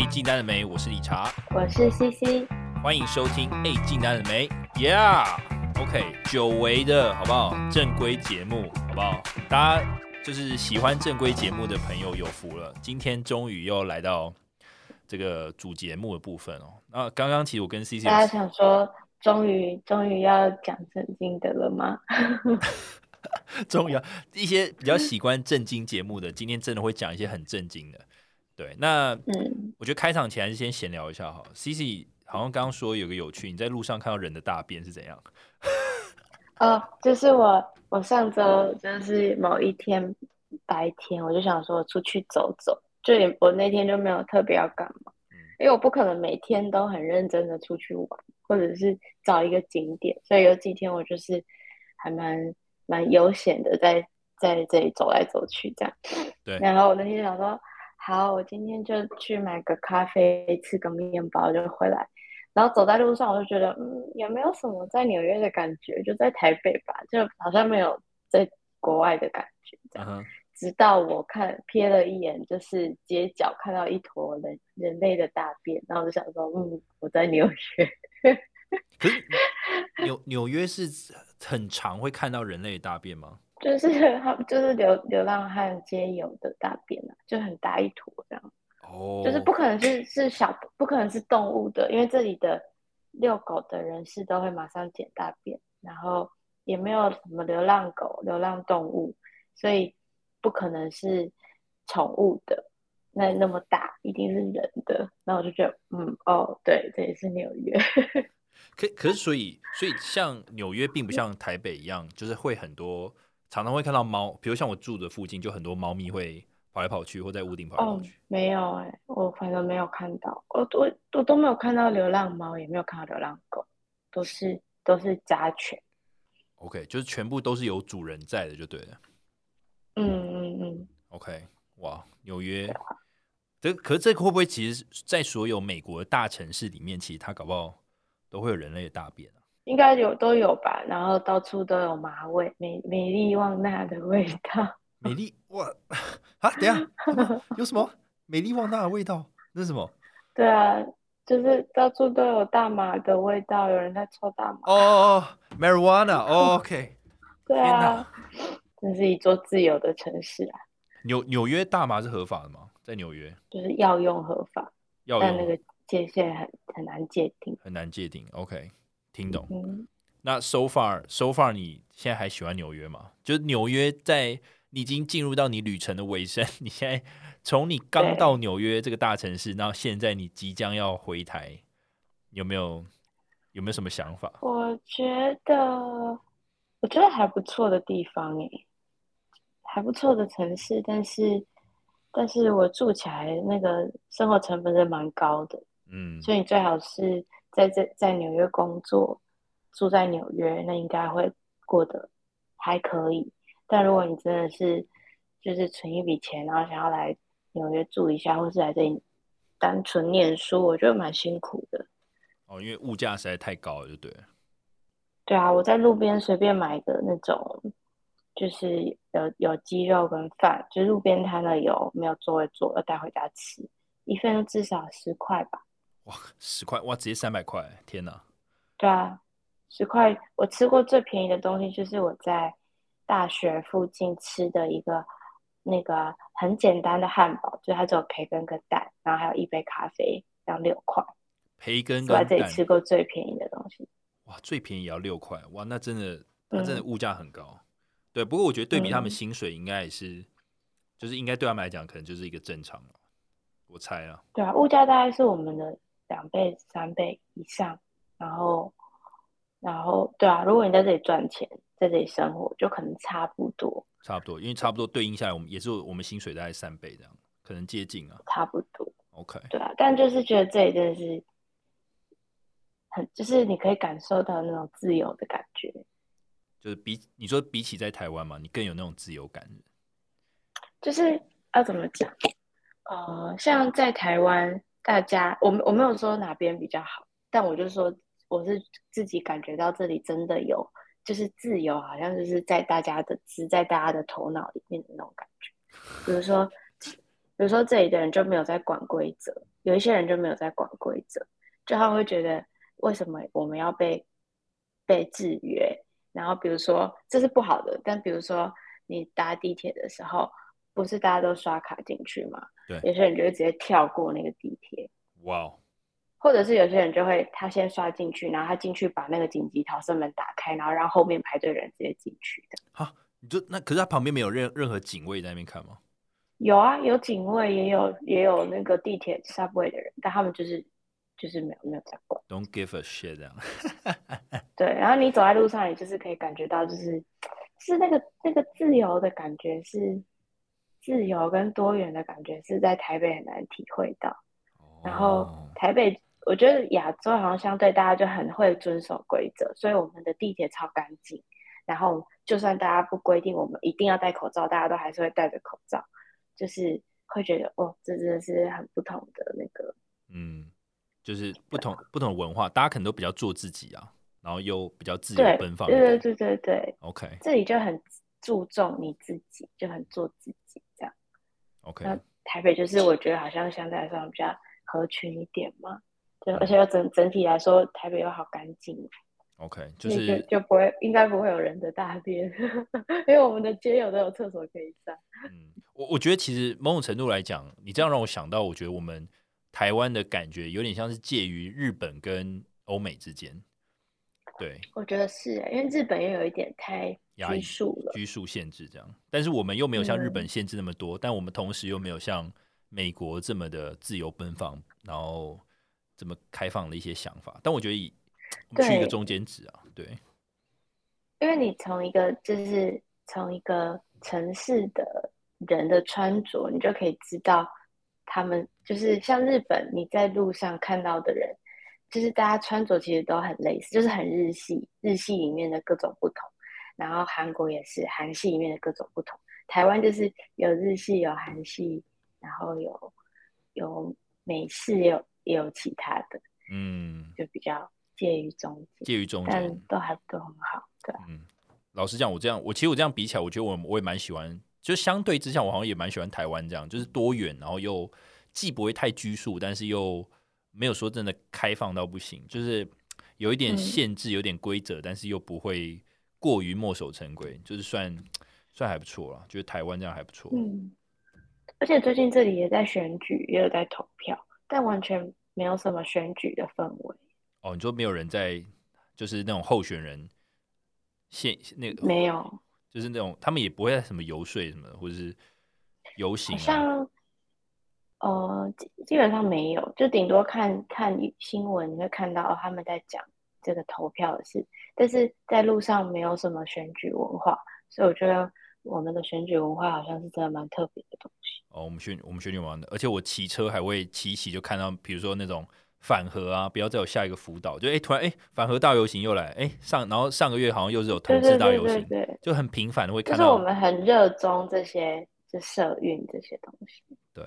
哎，进单了没？我是理查，我是 CC，欢迎收听。哎，进单了没？Yeah，OK，久违的好不好？正规节目好不好？大家就是喜欢正规节目的朋友有福了，今天终于又来到这个主节目的部分哦。那刚刚其实我跟 CC，大家想说，终于终于要讲正经的了吗？终于要一些比较喜欢正经节目的，今天真的会讲一些很正经的。对，那嗯，我觉得开场前还是先闲聊一下哈。C C 好像刚刚说有个有趣，你在路上看到人的大便是怎样？哦，就是我，我上周就是某一天白天，我就想说出去走走，就也我那天就没有特别要干嘛，因为我不可能每天都很认真的出去玩，或者是找一个景点，所以有几天我就是还蛮蛮悠闲的，在在这里走来走去这样。对，然后我那天想说。好，我今天就去买个咖啡，吃个面包就回来。然后走在路上，我就觉得，嗯，也没有什么在纽约的感觉，就在台北吧，就好像没有在国外的感觉。这样，直到我看瞥了一眼，就是街角看到一坨人人类的大便，然后我就想说，嗯，我在纽约。可是 纽纽约是很常会看到人类的大便吗？就是 他就是流流浪汉皆有的大便啊，就很大一坨这样。哦，就是不可能是是小，不可能是动物的，因为这里的遛狗的人士都会马上捡大便，然后也没有什么流浪狗、流浪动物，所以不可能是宠物的。那那么大，一定是人的。那我就觉得，嗯，哦，对，这也是纽约。可可是，所以所以像纽约并不像台北一样，就是会很多。常常会看到猫，比如像我住的附近，就很多猫咪会跑来跑去，或在屋顶跑来跑去。没有哎，我反正没有看到，我我我都没有看到流浪猫，也没有看到流浪狗，都是都是家犬。OK，就是全部都是有主人在的，就对了。嗯嗯嗯。OK，哇，纽约，这可是这个会不会其实，在所有美国的大城市里面，其实它搞不好都会有人类的大便啊？应该有都有吧，然后到处都有麻味，美美丽旺娜的味道。美丽哇啊！等下有什么 美丽旺娜的味道？那是什么？对啊，就是到处都有大麻的味道，有人在抽大麻。哦哦，marijuana。哦 OK。对啊，这是一座自由的城市啊。纽纽约大麻是合法的吗？在纽约就是药用合法，但那个界限很很难界定，很难界定。OK。听懂？那 so far so far，你现在还喜欢纽约吗？就是纽约在你已经进入到你旅程的尾声，你现在从你刚到纽约这个大城市，然现在你即将要回台，有没有有没有什么想法？我觉得我觉得还不错的地方诶，还不错的城市，但是但是我住起来那个生活成本是蛮高的，嗯，所以你最好是。在在在纽约工作，住在纽约，那应该会过得还可以。但如果你真的是就是存一笔钱，然后想要来纽约住一下，或是来这里单纯念书，我觉得蛮辛苦的。哦，因为物价实在太高了，就对。对啊，我在路边随便买的那种，就是有有鸡肉跟饭，就路边摊的有，没有座位坐，要带回家吃，一份至少十块吧。哇，十块哇，直接三百块，天哪！对啊，十块，我吃过最便宜的东西就是我在大学附近吃的一个那个很简单的汉堡，就它只有培根跟蛋，然后还有一杯咖啡，要六块。培根我在这里吃过最便宜的东西。哇，最便宜也要六块，哇，那真的，那真的物价很高。对，不过我觉得对比他们薪水，应该也是，就是应该对他们来讲，可能就是一个正常我猜啊。对啊，物价大概是我们的。两倍、三倍以上，然后，然后，对啊，如果你在这里赚钱，在这里生活，就可能差不多，差不多，因为差不多对应下来，我们也是我们薪水大概三倍这样，可能接近啊，差不多，OK，对啊，但就是觉得这里真的是很，就是你可以感受到那种自由的感觉，就是比你说比起在台湾嘛，你更有那种自由感，就是要怎么讲？呃，像在台湾。大家，我我没有说哪边比较好，但我就说我是自己感觉到这里真的有，就是自由，好像就是在大家的，是在大家的头脑里面的那种感觉。比如说，比如说这里的人就没有在管规则，有一些人就没有在管规则，就他会觉得为什么我们要被被制约？然后比如说这是不好的，但比如说你搭地铁的时候，不是大家都刷卡进去吗？对，有些人就会直接跳过那个地铁。哇！或者是有些人就会他先刷进去，然后他进去把那个紧急逃生门打开，然后让后面排队人直接进去的。好，你就那可是他旁边没有任任何警卫在那边看吗？有啊，有警卫，也有也有那个地铁 subway 的人，但他们就是就是没有没有在管。Don't give a shit 这样。对，然后你走在路上，你就是可以感觉到，就是是那个那个自由的感觉，是自由跟多元的感觉，是在台北很难体会到。然后台北。我觉得亚洲好像相对大家就很会遵守规则，所以我们的地铁超干净。然后就算大家不规定我们一定要戴口罩，大家都还是会戴着口罩，就是会觉得哦，这真的是很不同的那个，嗯，就是不同不同的文化，大家可能都比较做自己啊，然后又比较自由奔放。对对对对对，OK，这里就很注重你自己，就很做自己。OK，那台北就是我觉得好像相对来说比较合群一点嘛。就而且要整整体来说，台北又好干净。OK，就是就不会应该不会有人的大便，因为我们的街友都有厕所可以上。嗯，我我觉得其实某种程度来讲，你这样让我想到，我觉得我们台湾的感觉有点像是介于日本跟欧美之间。对，我觉得是，因为日本又有一点太拘束了，拘束限制这样，但是我们又没有像日本限制那么多，但我们同时又没有像美国这么的自由奔放，然后。这么开放的一些想法，但我觉得以去一个中间值啊，对，因为你从一个就是从一个城市的人的穿着，你就可以知道他们就是像日本，你在路上看到的人，就是大家穿着其实都很类似，就是很日系，日系里面的各种不同。然后韩国也是韩系里面的各种不同，台湾就是有日系有韩系，然后有有美式有。也有其他的，嗯，就比较介于中间，介于中间，但都还都很好，对。嗯，老实讲，我这样，我其实我这样比起来，我觉得我我也蛮喜欢，就相对之下，我好像也蛮喜欢台湾这样，就是多元，然后又既不会太拘束，但是又没有说真的开放到不行，就是有一点限制，有点规则，但是又不会过于墨守成规，就是算算还不错了，觉得台湾这样还不错。嗯，而且最近这里也在选举，也有在投票。但完全没有什么选举的氛围哦，你说没有人在，就是那种候选人现那个没有，就是那种他们也不会在什么游说什么，或者是游行，像呃基本上没有，就顶多看看新闻，你会看到他们在讲这个投票的事，但是在路上没有什么选举文化，所以我觉得。我们的选举文化好像是真的蛮特别的东西哦。我们选我们选举完的，而且我骑车还会骑骑就看到，比如说那种反核啊，不要再有下一个辅导，就哎突然哎反核大游行又来哎上，然后上个月好像又是有同志大游行，对，就很频繁的会看到。就是我们很热衷这些，就社运这些东西。对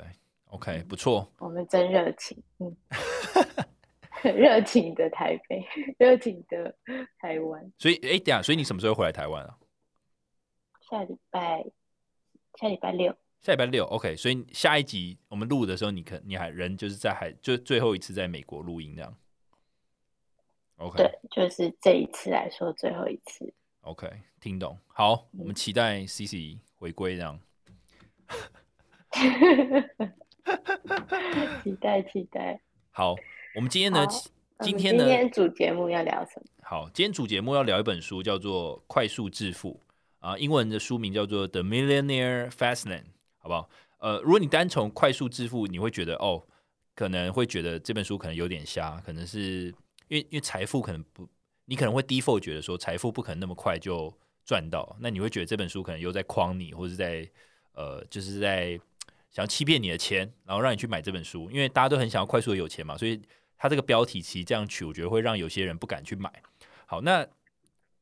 ，OK，不错。我们真热情，嗯，热情的台北，热情的台湾。所以哎，等下，所以你什么时候回来台湾啊？下礼拜，下礼拜六，下礼拜六，OK。所以下一集我们录的时候，你可你还人就是在还就最后一次在美国录音这样，OK。对，就是这一次来说最后一次，OK。听懂？好，我们期待 CC 回归这样，期待期待。好，我们今天呢，今天呢，今天主节目要聊什么？好，今天主节目要聊一本书，叫做《快速致富》。啊，英文的书名叫做《The Millionaire Fast Lane》，好不好？呃，如果你单从快速致富，你会觉得哦，可能会觉得这本书可能有点瞎，可能是因为因为财富可能不，你可能会 default 觉得说财富不可能那么快就赚到，那你会觉得这本书可能又在诓你，或者在呃，就是在想要欺骗你的钱，然后让你去买这本书，因为大家都很想要快速的有钱嘛，所以它这个标题其实这样取，我觉得会让有些人不敢去买。好，那。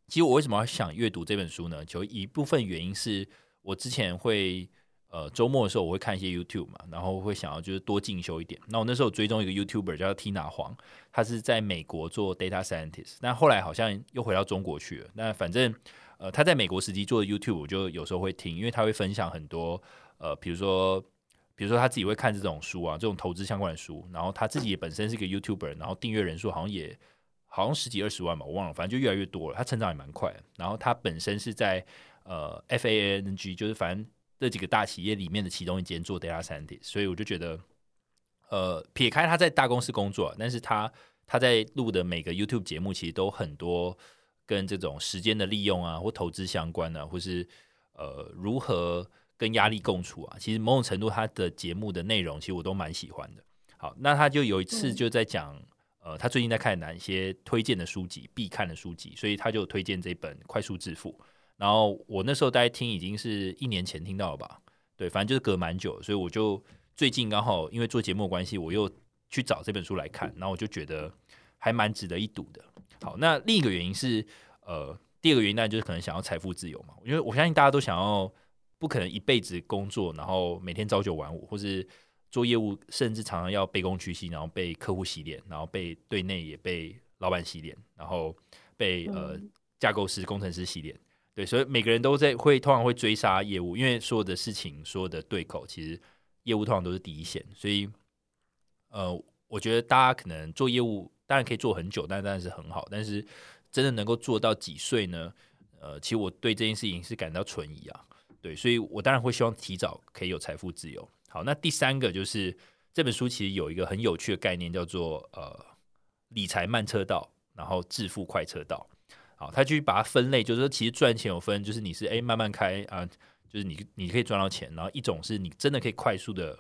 其实我为什么要想阅读这本书呢？就一部分原因是我之前会呃周末的时候我会看一些 YouTube 嘛，然后会想要就是多进修一点。那我那时候追踪一个 YouTuber 叫 Tina 黄，他是在美国做 data scientist，那后来好像又回到中国去了。那反正呃他在美国实际做的 YouTube 我就有时候会听，因为他会分享很多呃比如说比如说他自己会看这种书啊，这种投资相关的书，然后他自己也本身是个 YouTuber，然后订阅人数好像也好像十几二十万吧，我忘了，反正就越来越多了。他成长也蛮快，然后他本身是在呃 FANG，就是反正这几个大企业里面的其中一间做 data scientist，所以我就觉得，呃，撇开他在大公司工作，但是他他在录的每个 YouTube 节目其实都很多跟这种时间的利用啊，或投资相关的，或是呃如何。跟压力共处啊，其实某种程度他的节目的内容，其实我都蛮喜欢的。好，那他就有一次就在讲，呃，他最近在看哪一些推荐的书籍、必看的书籍，所以他就推荐这本《快速致富》。然后我那时候大概听已经是一年前听到了吧，对，反正就是隔蛮久，所以我就最近刚好因为做节目的关系，我又去找这本书来看，然后我就觉得还蛮值得一读的。好，那另一个原因是，呃，第二个原因那，就是可能想要财富自由嘛，因为我相信大家都想要。不可能一辈子工作，然后每天朝九晚五，或是做业务，甚至常常要卑躬屈膝，然后被客户洗脸，然后被对内也被老板洗脸，然后被呃架构师、工程师洗脸。对，所以每个人都在会通常会追杀业务，因为所有的事情、所有的对口，其实业务通常都是第一线。所以，呃，我觉得大家可能做业务当然可以做很久，但当然是很好。但是真的能够做到几岁呢？呃，其实我对这件事情是感到存疑啊。对，所以我当然会希望提早可以有财富自由。好，那第三个就是这本书其实有一个很有趣的概念，叫做呃理财慢车道，然后致富快车道。好，他去把它分类，就是说其实赚钱有分，就是你是哎慢慢开啊，就是你你可以赚到钱，然后一种是你真的可以快速的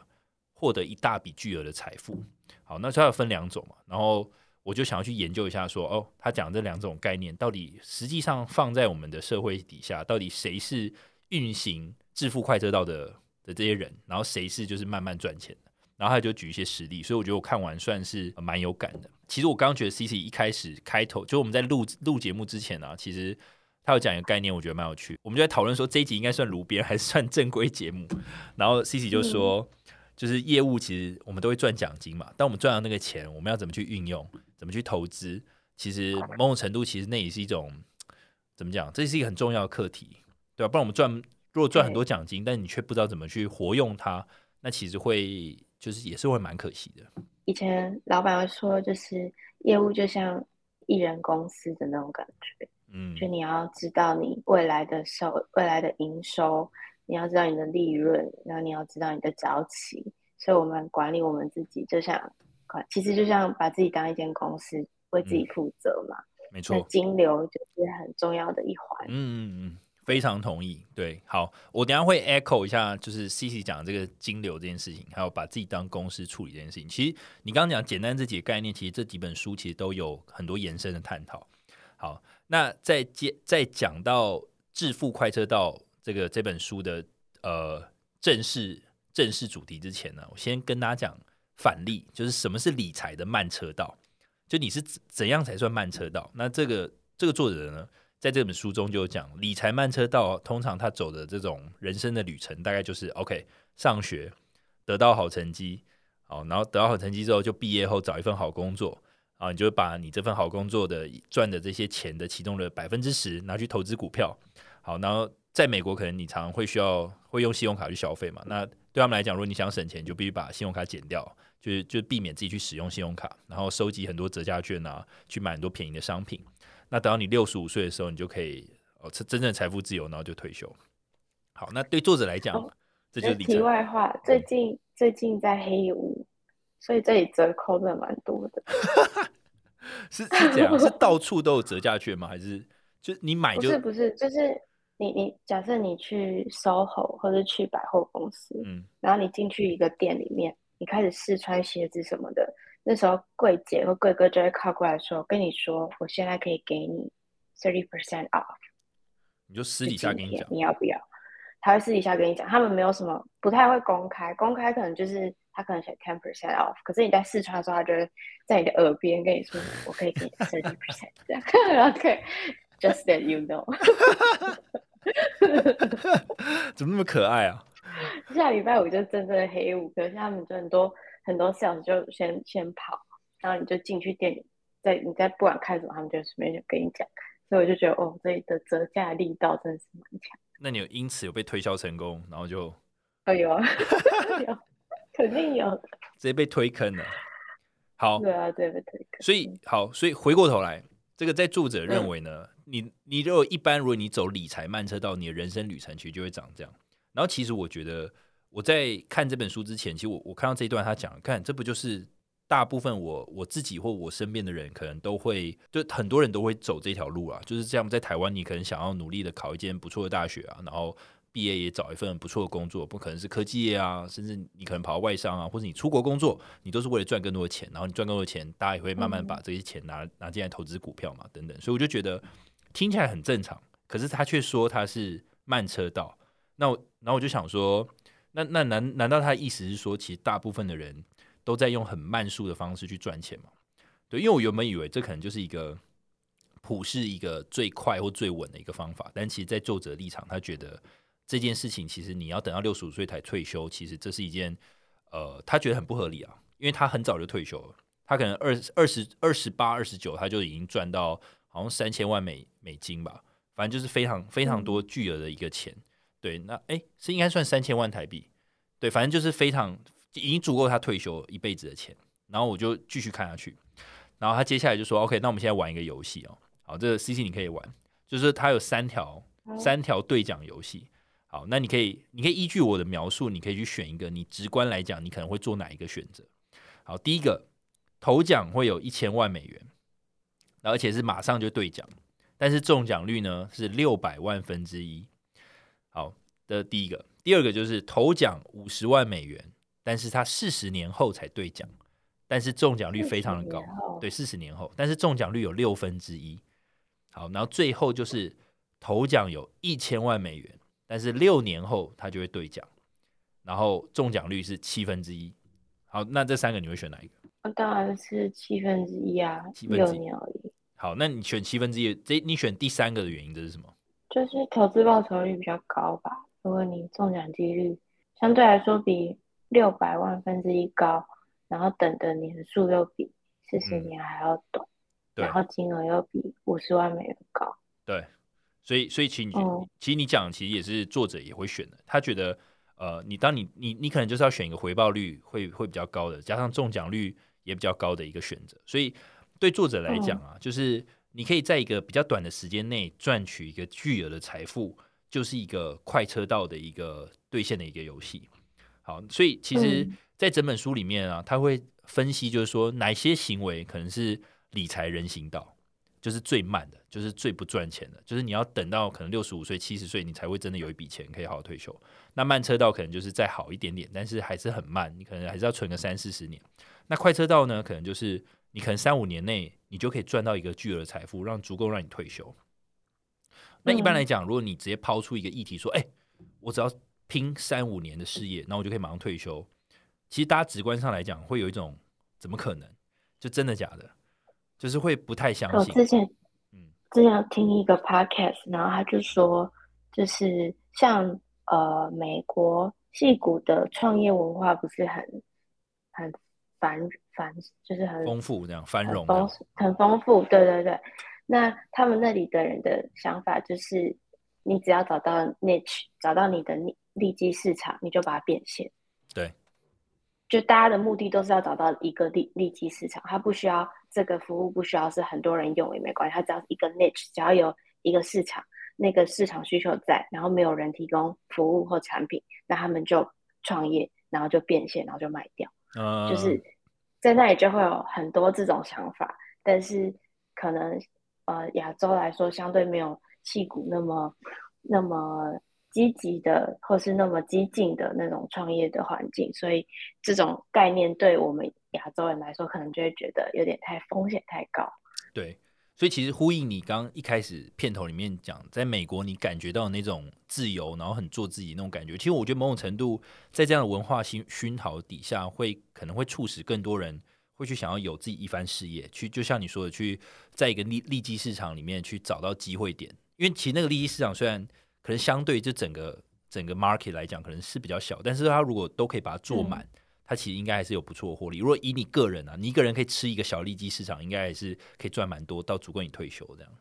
获得一大笔巨额的财富。好，那它要分两种嘛，然后我就想要去研究一下，说哦，他讲这两种概念到底实际上放在我们的社会底下，到底谁是？运行致富快车道的的这些人，然后谁是就是慢慢赚钱的，然后他就举一些实例，所以我觉得我看完算是蛮有感的。其实我刚刚觉得 C C 一开始开头就我们在录录节目之前呢，其实他有讲一个概念，我觉得蛮有趣。我们就在讨论说这一集应该算炉边还是算正规节目，然后 C C 就说，就是业务其实我们都会赚奖金嘛，但我们赚到那个钱，我们要怎么去运用，怎么去投资，其实某种程度其实那也是一种怎么讲，这是一个很重要的课题。对吧？不然我们赚，如果赚很多奖金，但你却不知道怎么去活用它，那其实会就是也是会蛮可惜的。以前老板会说，就是业务就像艺人公司的那种感觉，嗯，就你要知道你未来的收、未来的营收，你要知道你的利润，然后你要知道你的早期。所以，我们管理我们自己，就像管，其实就像把自己当一间公司，为自己负责嘛。没错，金流就是很重要的一环。嗯嗯嗯。非常同意，对，好，我等下会 echo 一下，就是 C C 讲这个金流这件事情，还有把自己当公司处理这件事情。其实你刚刚讲简单这几个概念，其实这几本书其实都有很多延伸的探讨。好，那在接在讲到致富快车道这个这本书的呃正式正式主题之前呢，我先跟大家讲反例，就是什么是理财的慢车道，就你是怎样才算慢车道？那这个这个作者呢？在这本书中就讲理财慢车道，通常他走的这种人生的旅程，大概就是 OK，上学得到好成绩，好，然后得到好成绩之后，就毕业后找一份好工作，啊，你就把你这份好工作的赚的这些钱的其中的百分之十拿去投资股票，好，然后在美国可能你常常会需要会用信用卡去消费嘛，那对他们来讲，如果你想省钱，就必须把信用卡减掉，就是就避免自己去使用信用卡，然后收集很多折价券啊，去买很多便宜的商品。那等到你六十五岁的时候，你就可以哦，真真正财富自由，然后就退休。好，那对作者来讲，这就是题外话。最近最近在黑五，所以这里折扣的蛮多的。是是这样，是到处都有折价券吗？还是就你买就不是不是，就是你你假设你去 SOHO 或者去百货公司，嗯，然后你进去一个店里面，你开始试穿鞋子什么的。那时候柜姐或柜哥就会靠过来说：“跟你说，我现在可以给你 thirty percent off。”你就私底下跟你讲，你要不要？他会私底下跟你讲，他们没有什么，不太会公开。公开可能就是他可能写 ten percent off，可是你在试穿的时候，他就会在你的耳边跟你说：“我可以给你 thirty percent。”这样，然后可以 just that you know。怎么那么可爱啊？下礼拜五就真正的黑五，可是他们就很多。很多 sales 就先先跑，然后你就进去店里，在你在不管看什么，他们就随便就跟你讲，所以我就觉得哦，这里的折价力道真的是蛮强。那你有因此有被推销成功，然后就？哦有啊，有。肯定有，直接被推坑了。好，对啊，对被推坑。所以好，所以回过头来，这个在作者认为呢，你你如果一般，如果你走理财慢车道，你的人生旅程其实就会长这样。然后其实我觉得我在看这本书之前，其实我我看到这一段，他讲，看这不就是大部分我我自己或我身边的人，可能都会就很多人都会走这条路啊，就是这样。在台湾，你可能想要努力的考一间不错的大学啊，然后。毕业也找一份不错的工作，不可能是科技业啊，甚至你可能跑到外商啊，或者你出国工作，你都是为了赚更多的钱。然后你赚更多的钱，大家也会慢慢把这些钱拿拿进来投资股票嘛，等等。所以我就觉得听起来很正常，可是他却说他是慢车道。那我，然后我就想说，那那难难道他的意思是说，其实大部分的人都在用很慢速的方式去赚钱吗？对，因为我原本以为这可能就是一个普世一个最快或最稳的一个方法，但其实，在作者立场，他觉得。这件事情其实你要等到六十五岁才退休，其实这是一件呃，他觉得很不合理啊，因为他很早就退休了，他可能二二十二十八、二十九他就已经赚到好像三千万美美金吧，反正就是非常非常多巨额的一个钱。对，那哎是应该算三千万台币，对，反正就是非常已经足够他退休一辈子的钱。然后我就继续看下去，然后他接下来就说：“OK，那我们现在玩一个游戏哦，好，这个 C C 你可以玩，就是它有三条三条兑奖游戏。”好，那你可以，你可以依据我的描述，你可以去选一个。你直观来讲，你可能会做哪一个选择？好，第一个头奖会有一千万美元，而且是马上就兑奖，但是中奖率呢是六百万分之一。好的，第一个，第二个就是头奖五十万美元，但是他四十年后才兑奖，但是中奖率非常的高。对，四十年后，但是中奖率有六分之一。好，然后最后就是头奖有一千万美元。但是六年后他就会兑奖，然后中奖率是七分之一。好，那这三个你会选哪一个？当然是七分之一啊，六年而已。好，那你选七分之一，这你选第三个的原因这是什么？就是投资报酬率比较高吧。如果你中奖几率相对来说比六百万分之一高，然后等的年数又比四十年还要短，然后金额又比五十万美元高。对。所以，所以其实，其实你讲，其实也是作者也会选的。他觉得，呃，你当你你你可能就是要选一个回报率会会比较高的，加上中奖率也比较高的一个选择。所以，对作者来讲啊，就是你可以在一个比较短的时间内赚取一个巨额的财富，就是一个快车道的一个兑现的一个游戏。好，所以其实，在整本书里面啊，他会分析，就是说哪些行为可能是理财人行道。就是最慢的，就是最不赚钱的，就是你要等到可能六十五岁、七十岁，你才会真的有一笔钱可以好好退休。那慢车道可能就是再好一点点，但是还是很慢，你可能还是要存个三四十年。那快车道呢，可能就是你可能三五年内你就可以赚到一个巨额的财富，让足够让你退休。那一般来讲，如果你直接抛出一个议题说：“哎，我只要拼三五年的事业，那我就可以马上退休。”其实大家直观上来讲，会有一种怎么可能？就真的假的？就是会不太相信。我之前，嗯，之前听一个 podcast，然后他就说，就是像呃美国戏骨的创业文化不是很很繁繁，就是很丰富这样繁荣，很丰富。对对对，那他们那里的人的想法就是，你只要找到 niche，找到你的利利基市场，你就把它变现。对。就大家的目的都是要找到一个利利基市场，它不需要这个服务不需要是很多人用也没关系，它只要一个 niche，只要有一个市场，那个市场需求在，然后没有人提供服务或产品，那他们就创业，然后就变现，然后就卖掉。嗯，就是在那里就会有很多这种想法，但是可能呃亚洲来说相对没有戏骨那么那么。积极的，或是那么激进的那种创业的环境，所以这种概念对我们亚洲人来说，可能就会觉得有点太风险太高。对，所以其实呼应你刚一开始片头里面讲，在美国你感觉到那种自由，然后很做自己那种感觉，其实我觉得某种程度在这样的文化熏熏陶底下，会可能会促使更多人会去想要有自己一番事业，去就像你说的，去在一个利利基市场里面去找到机会点，因为其实那个利基市场虽然。可能相对这整个整个 market 来讲，可能是比较小，但是它如果都可以把它做满，它其实应该还是有不错的获利。如果以你个人啊，你一个人可以吃一个小利基市场，应该还是可以赚蛮多，到足够你退休这样。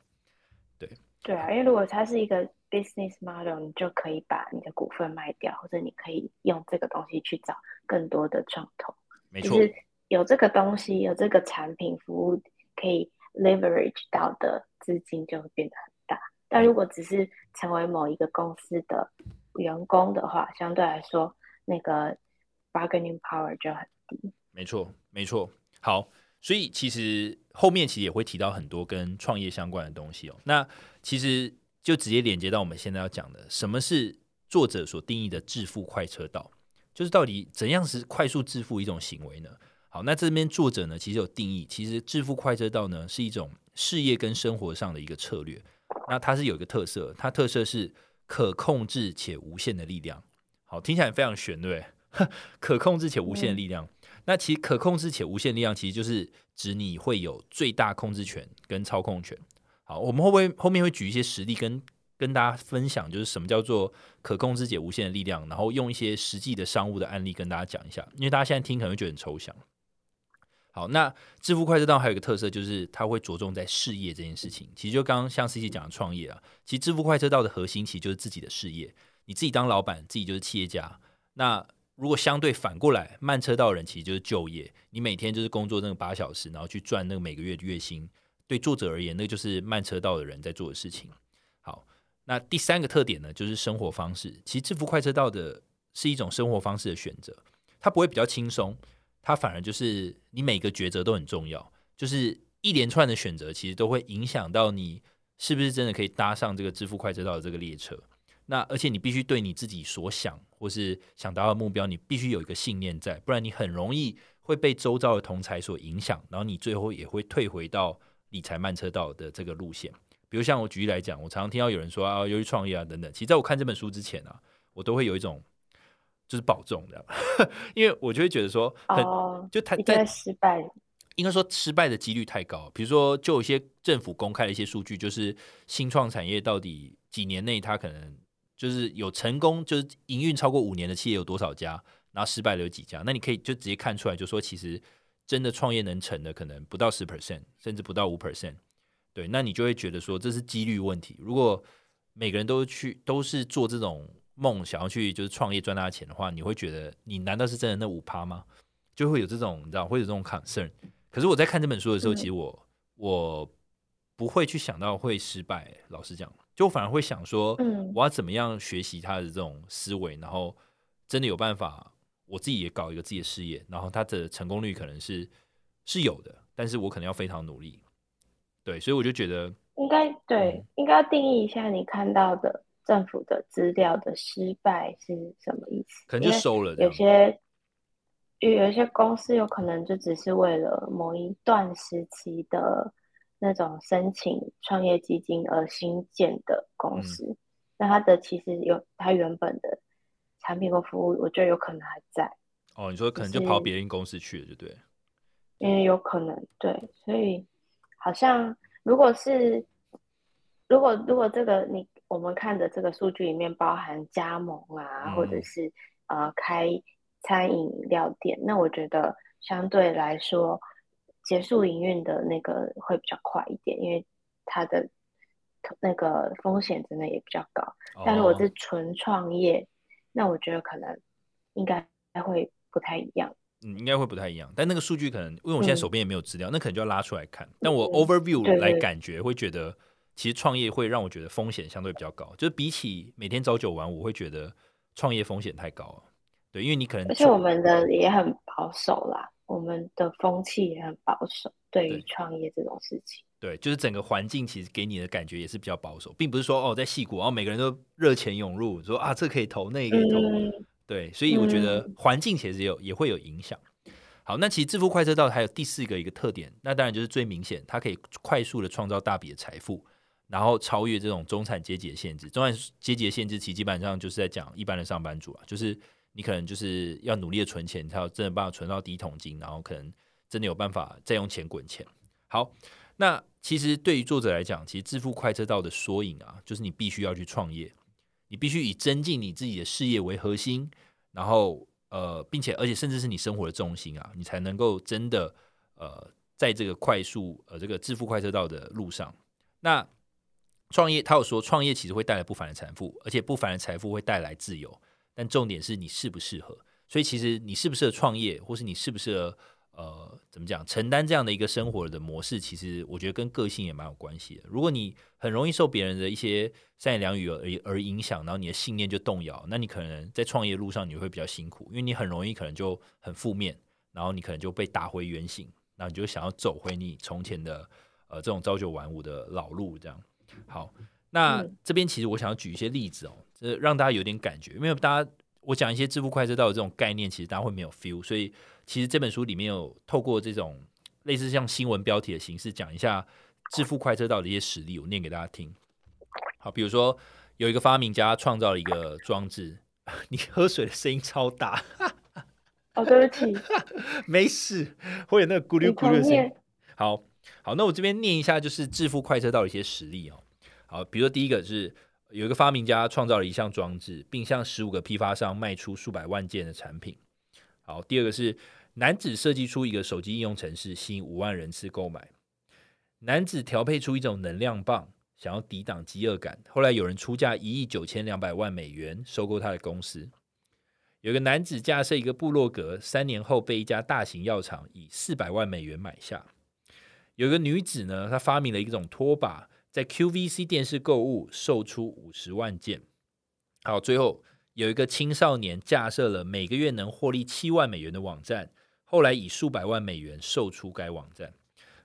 对对啊，因为如果它是一个 business model，你就可以把你的股份卖掉，或者你可以用这个东西去找更多的创投。没错，就是有这个东西，有这个产品服务可以 leverage 到的资金就会变得很大。但如果只是成为某一个公司的员工的话，相对来说那个 bargaining power 就很低。没错，没错。好，所以其实后面其实也会提到很多跟创业相关的东西哦。那其实就直接连接到我们现在要讲的，什么是作者所定义的致富快车道？就是到底怎样是快速致富一种行为呢？好，那这边作者呢其实有定义，其实致富快车道呢是一种事业跟生活上的一个策略。那它是有一个特色，它特色是可控制且无限的力量。好，听起来非常玄，对不对？可控制且无限的力量。那其实可控制且无限力量，其实就是指你会有最大控制权跟操控权。好，我们会不会后面会举一些实例跟？跟大家分享，就是什么叫做可控制且无限的力量，然后用一些实际的商务的案例跟大家讲一下，因为大家现在听可能会觉得很抽象。好，那致富快车道还有一个特色，就是它会着重在事业这件事情。其实就刚刚像 C C 讲的创业啊，其实致富快车道的核心其实就是自己的事业，你自己当老板，自己就是企业家。那如果相对反过来，慢车道的人其实就是就业，你每天就是工作那个八小时，然后去赚那个每个月的月薪。对作者而言，那就是慢车道的人在做的事情。好那第三个特点呢，就是生活方式。其实致富快车道的是一种生活方式的选择，它不会比较轻松，它反而就是你每个抉择都很重要，就是一连串的选择其实都会影响到你是不是真的可以搭上这个致富快车道的这个列车。那而且你必须对你自己所想或是想达到的目标，你必须有一个信念在，不然你很容易会被周遭的同才所影响，然后你最后也会退回到理财慢车道的这个路线。比如像我举例来讲，我常常听到有人说啊，由于创业啊等等。其实在我看这本书之前啊，我都会有一种就是保重的，因为我就会觉得说，很就他在失败，应该说失败的几率太高。比如说，就有些政府公开的一些数据，就是新创产业到底几年内它可能就是有成功，就是营运超过五年的企业有多少家，然后失败的有几家。那你可以就直接看出来，就说其实真的创业能成的可能不到十 percent，甚至不到五 percent。对，那你就会觉得说这是几率问题。如果每个人都去都是做这种梦，想要去就是创业赚大钱的话，你会觉得你难道是真的那五趴吗？就会有这种你知道会有这种 concern。可是我在看这本书的时候，其实我我不会去想到会失败。老实讲，就反而会想说，嗯，我要怎么样学习他的这种思维，然后真的有办法，我自己也搞一个自己的事业，然后他的成功率可能是是有的，但是我可能要非常努力。对，所以我就觉得应该对，应该要定义一下你看到的政府的资料的失败是什么意思？可能就收了。有些有有一些公司有可能就只是为了某一段时期的那种申请创业基金而新建的公司，那它的其实有它原本的产品和服务，我觉得有可能还在。哦，你说可能就跑别人公司去了，就对。因为有可能对，所以。好像，如果是，如果如果这个你我们看的这个数据里面包含加盟啊，或者是呃开餐饮料店，那我觉得相对来说结束营运的那个会比较快一点，因为它的那个风险真的也比较高。但如果是纯创业，那我觉得可能应该会不太一样。嗯，应该会不太一样，但那个数据可能，因为我现在手边也没有资料，那可能就要拉出来看。但我 overview 来感觉，会觉得其实创业会让我觉得风险相对比较高，就是比起每天朝九晚五，我会觉得创业风险太高了。对，因为你可能而且我们的也很保守啦，我们的风气也很保守，对于创业这种事情。对，就是整个环境其实给你的感觉也是比较保守，并不是说哦在戏谷，然后每个人都热钱涌入，说啊这可以投，那可以投。对，所以我觉得环境其实有也会有影响。好，那其实致富快车道还有第四个一个特点，那当然就是最明显，它可以快速的创造大笔的财富，然后超越这种中产阶级的限制。中产阶级的限制其实基本上就是在讲一般的上班族啊，就是你可能就是要努力的存钱，才有真的办法存到第一桶金，然后可能真的有办法再用钱滚钱。好，那其实对于作者来讲，其实致富快车道的缩影啊，就是你必须要去创业。你必须以增进你自己的事业为核心，然后呃，并且而且甚至是你生活的重心啊，你才能够真的呃，在这个快速呃这个致富快车道的路上。那创业，他有说创业其实会带来不凡的财富，而且不凡的财富会带来自由，但重点是你适不适合。所以其实你适不适合创业，或是你适不适合呃怎么讲承担这样的一个生活的模式，其实我觉得跟个性也蛮有关系的。如果你很容易受别人的一些善言良语而而影响，然后你的信念就动摇，那你可能在创业路上你会比较辛苦，因为你很容易可能就很负面，然后你可能就被打回原形，那你就想要走回你从前的呃这种朝九晚五的老路这样。好，那这边其实我想要举一些例子哦，这让大家有点感觉，因为大家我讲一些致富快车道的这种概念，其实大家会没有 feel，所以其实这本书里面有透过这种类似像新闻标题的形式讲一下致富快车道的一些实例，我念给大家听。好，比如说有一个发明家创造了一个装置，你喝水的声音超大，哦，对不起，没事，会有那个咕噜咕噜的声音。好好，那我这边念一下，就是致富快车道的一些实例哦。好，比如说第一个是有一个发明家创造了一项装置，并向十五个批发商卖出数百万件的产品。好，第二个是男子设计出一个手机应用程式，吸引五万人次购买。男子调配出一种能量棒，想要抵挡饥饿感。后来有人出价一亿九千两百万美元收购他的公司。有个男子架设一个部落格，三年后被一家大型药厂以四百万美元买下。有个女子呢，她发明了一种拖把。在 QVC 电视购物售出五十万件，好，最后有一个青少年架设了每个月能获利七万美元的网站，后来以数百万美元售出该网站。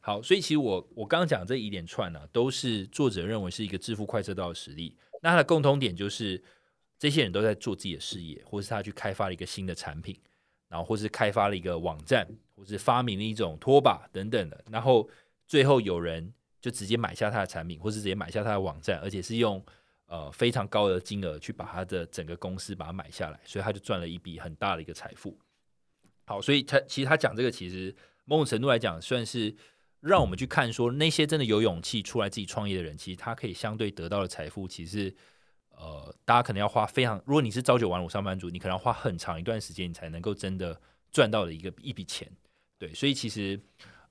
好，所以其实我我刚刚讲这一连串呢，都是作者认为是一个致富快车道的实例。那它的共通点就是，这些人都在做自己的事业，或是他去开发了一个新的产品，然后或是开发了一个网站，或是发明了一种拖把等等的，然后最后有人。就直接买下他的产品，或是直接买下他的网站，而且是用呃非常高的金额去把他的整个公司把它买下来，所以他就赚了一笔很大的一个财富。好，所以他其实他讲这个，其实某种程度来讲，算是让我们去看说，那些真的有勇气出来自己创业的人，其实他可以相对得到的财富，其实呃，大家可能要花非常，如果你是朝九晚五上班族，你可能要花很长一段时间，你才能够真的赚到的一个一笔钱。对，所以其实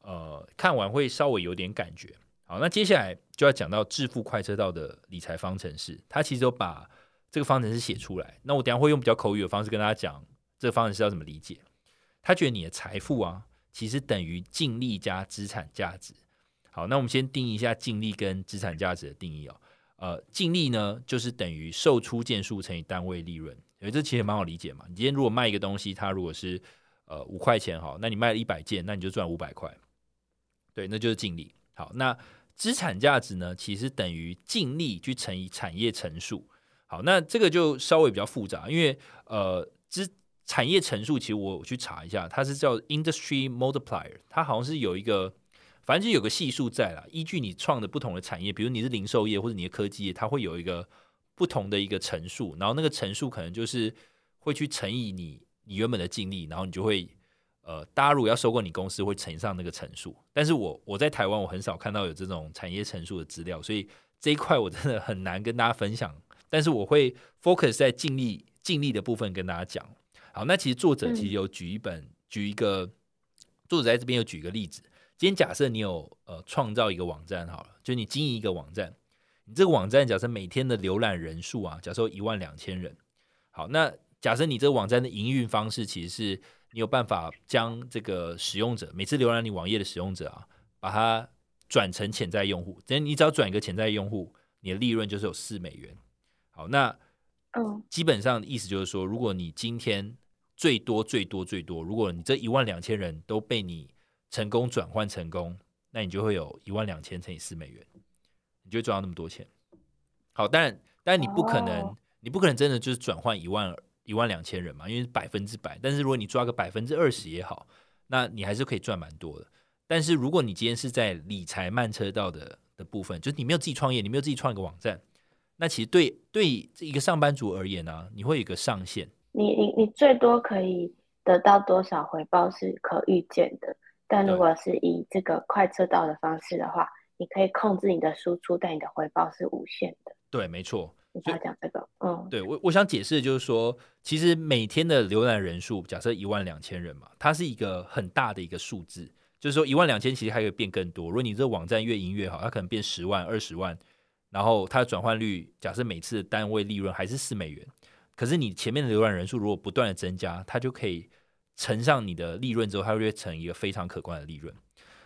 呃，看完会稍微有点感觉。好，那接下来就要讲到致富快车道的理财方程式，他其实都把这个方程式写出来。那我等下会用比较口语的方式跟大家讲这个方程式要怎么理解。他觉得你的财富啊，其实等于净利加资产价值。好，那我们先定义一下净利跟资产价值的定义哦。呃，净利呢，就是等于售出件数乘以单位利润，因为这其实蛮好理解嘛。你今天如果卖一个东西，它如果是呃五块钱哈，那你卖了一百件，那你就赚五百块，对，那就是净利。好，那资产价值呢？其实等于净利去乘以产业乘数。好，那这个就稍微比较复杂，因为呃，资产业乘数其实我去查一下，它是叫 industry multiplier，它好像是有一个，反正就有个系数在啦。依据你创的不同的产业，比如你是零售业或者你的科技业，它会有一个不同的一个乘数，然后那个乘数可能就是会去乘以你你原本的净利，然后你就会。呃，大家如果要收购你公司，会乘上那个乘数。但是我我在台湾，我很少看到有这种产业乘数的资料，所以这一块我真的很难跟大家分享。但是我会 focus 在尽力尽力的部分跟大家讲。好，那其实作者其实有举一本举一个作者在这边有举一个例子。今天假设你有呃创造一个网站好了，就你经营一个网站，你这个网站假设每天的浏览人数啊，假设一万两千人。好，那假设你这个网站的营运方式其实是。你有办法将这个使用者每次浏览你网页的使用者啊，把它转成潜在用户。等你只要转一个潜在用户，你的利润就是有四美元。好，那嗯，基本上意思就是说，如果你今天最多最多最多，如果你这一万两千人都被你成功转换成功，那你就会有一万两千乘以四美元，你就赚到那么多钱。好，但但你不可能，你不可能真的就是转换一万。一万两千人嘛，因为百分之百。但是如果你抓个百分之二十也好，那你还是可以赚蛮多的。但是如果你今天是在理财慢车道的的部分，就是你没有自己创业，你没有自己创一个网站，那其实对对一个上班族而言呢，你会有一个上限。你你你最多可以得到多少回报是可预见的，但如果是以这个快车道的方式的话，你可以控制你的输出，但你的回报是无限的。对，没错。你要讲这个，对我我想解释的就是说，其实每天的浏览人数，假设一万两千人嘛，它是一个很大的一个数字，就是说一万两千其实还可以变更多。如果你这个网站越营越好，它可能变十万、二十万，然后它的转换率，假设每次的单位利润还是四美元，可是你前面的浏览人数如果不断的增加，它就可以乘上你的利润之后，它就会成一个非常可观的利润。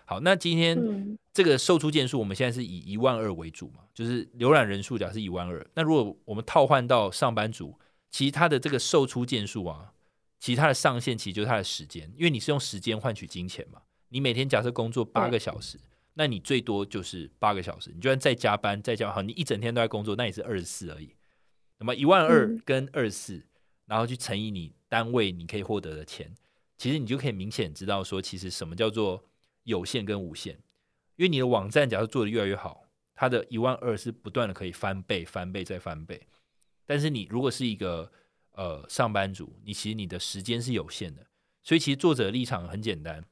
好，那今天这个售出件数，我们现在是以一万二为主嘛，就是浏览人数假是一万二。那如果我们套换到上班族，其实它的这个售出件数啊，其实它的上限其实就是它的时间，因为你是用时间换取金钱嘛。你每天假设工作八个小时，那你最多就是八个小时。你就算再加班再加好，你一整天都在工作，那也是二十四而已。那么一万二跟二十四，然后去乘以你单位你可以获得的钱，其实你就可以明显知道说，其实什么叫做。有限跟无限，因为你的网站假如做的越来越好，它的一万二是不断的可以翻倍、翻倍再翻倍。但是你如果是一个呃上班族，你其实你的时间是有限的，所以其实作者的立场很简单：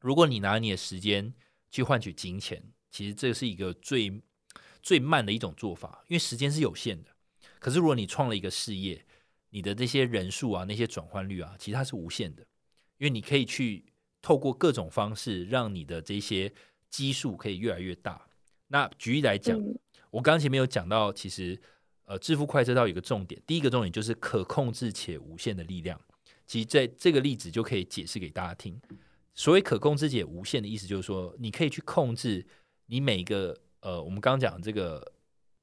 如果你拿你的时间去换取金钱，其实这是一个最最慢的一种做法，因为时间是有限的。可是如果你创了一个事业，你的这些人数啊、那些转换率啊，其实它是无限的，因为你可以去。透过各种方式，让你的这些基数可以越来越大。那举例来讲，我刚刚前面有讲到，其实呃，致富快车道有个重点，第一个重点就是可控制且无限的力量。其实在这个例子就可以解释给大家听。所谓可控制且无限的意思，就是说你可以去控制你每个呃，我们刚刚讲这个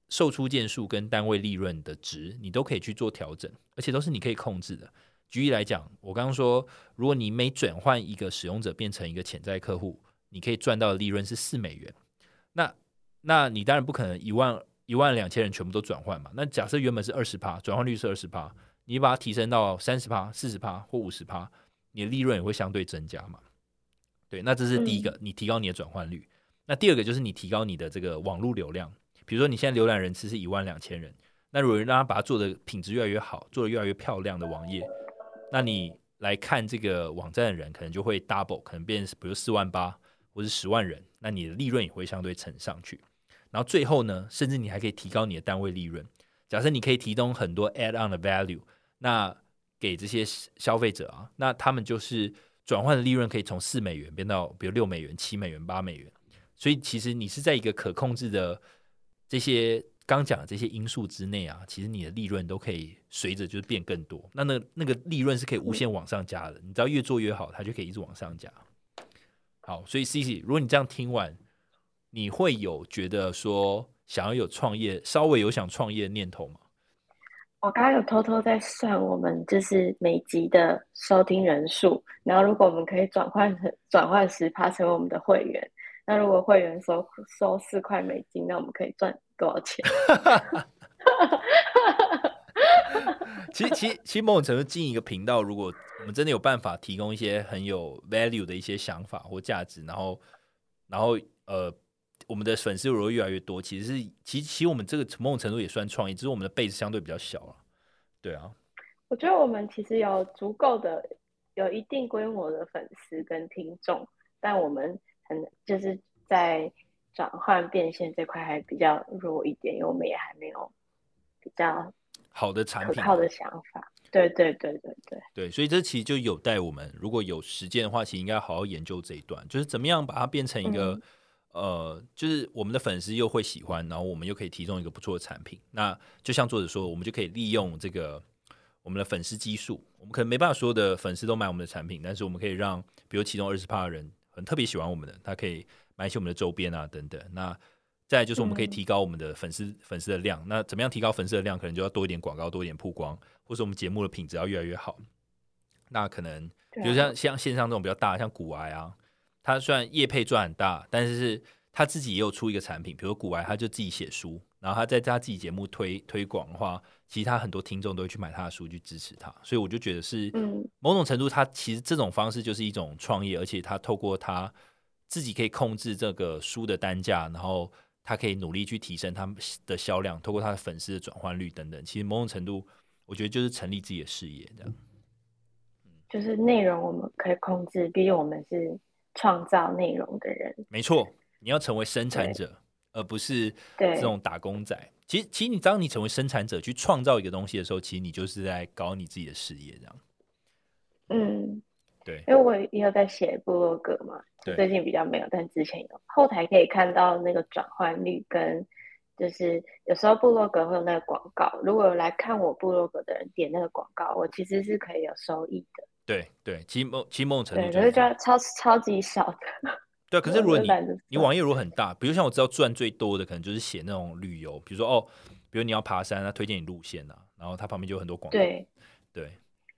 售出件数跟单位利润的值，你都可以去做调整，而且都是你可以控制的。举例来讲，我刚刚说，如果你每转换一个使用者变成一个潜在客户，你可以赚到的利润是四美元。那，那你当然不可能一万一万两千人全部都转换嘛。那假设原本是二十趴，转换率是二十趴，你把它提升到三十趴、四十趴或五十趴，你的利润也会相对增加嘛。对，那这是第一个，你提高你的转换率。那第二个就是你提高你的这个网络流量。比如说你现在浏览人次是一万两千人，那如果让他把它做的品质越来越好，做的越来越漂亮的网页。那你来看这个网站的人，可能就会 double，可能变比如四万八或是十万人，那你的利润也会相对乘上去。然后最后呢，甚至你还可以提高你的单位利润。假设你可以提供很多 add on 的 value，那给这些消费者啊，那他们就是转换的利润可以从四美元变到比如六美元、七美元、八美元。所以其实你是在一个可控制的这些。刚讲的这些因素之内啊，其实你的利润都可以随着就是变更多。那那那个利润是可以无限往上加的，你只要越做越好，它就可以一直往上加。好，所以 C C，如果你这样听完，你会有觉得说想要有创业，稍微有想创业的念头吗？我刚刚有偷偷在算，我们就是每集的收听人数，然后如果我们可以转换成转换十趴成为我们的会员，那如果会员收收四块美金，那我们可以赚。多少钱？其实，其实，其实某种程度进一个频道，如果我们真的有办法提供一些很有 value 的一些想法或价值，然后，然后，呃，我们的粉丝如果越来越多，其实是，其实，其实我们这个某种程度也算创意，只是我们的 base 相对比较小了。对啊，我觉得我们其实有足够的、有一定规模的粉丝跟听众，但我们很就是在。转换变现这块还比较弱一点，因为我们也还没有比较好的产品、可靠的想法。对对对对对对，所以这其实就有待我们如果有时间的话，其实应该好好研究这一段，就是怎么样把它变成一个呃，就是我们的粉丝又会喜欢，然后我们又可以提供一个不错的产品。那就像作者说，我们就可以利用这个我们的粉丝基数，我们可能没办法所有的粉丝都买我们的产品，但是我们可以让比如其中二十趴的人很特别喜欢我们的，他可以。买一些我们的周边啊，等等。那再就是我们可以提高我们的粉丝粉丝的量。那怎么样提高粉丝的量？可能就要多一点广告，多一点曝光，或者我们节目的品质要越来越好。那可能比如像像线上这种比较大，像古癌啊，他虽然业配赚很大，但是他自己也有出一个产品，比如古癌，他就自己写书，然后他在他自己节目推推广的话，其实他很多听众都会去买他的书去支持他。所以我就觉得是某种程度，他其实这种方式就是一种创业，而且他透过他。自己可以控制这个书的单价，然后他可以努力去提升他们的销量，透过他的粉丝的转换率等等。其实某种程度，我觉得就是成立自己的事业这样。就是内容我们可以控制，毕竟我们是创造内容的人。没错，你要成为生产者，而不是这种打工仔。其实，其实你当你成为生产者去创造一个东西的时候，其实你就是在搞你自己的事业这样。嗯。对，因为我也有在写部落格嘛，最近比较没有，但之前有后台可以看到那个转换率跟就是有时候部落格会有那个广告，如果有来看我部落格的人点那个广告，我其实是可以有收益的。对对，其实某其实某种程度对，就是这样可是就超超级少的。对，可是如果你你网页如果很大，比如像我知道赚最多的，可能就是写那种旅游，比如说哦，比如你要爬山，他推荐你路线啊，然后它旁边就有很多广告。对，对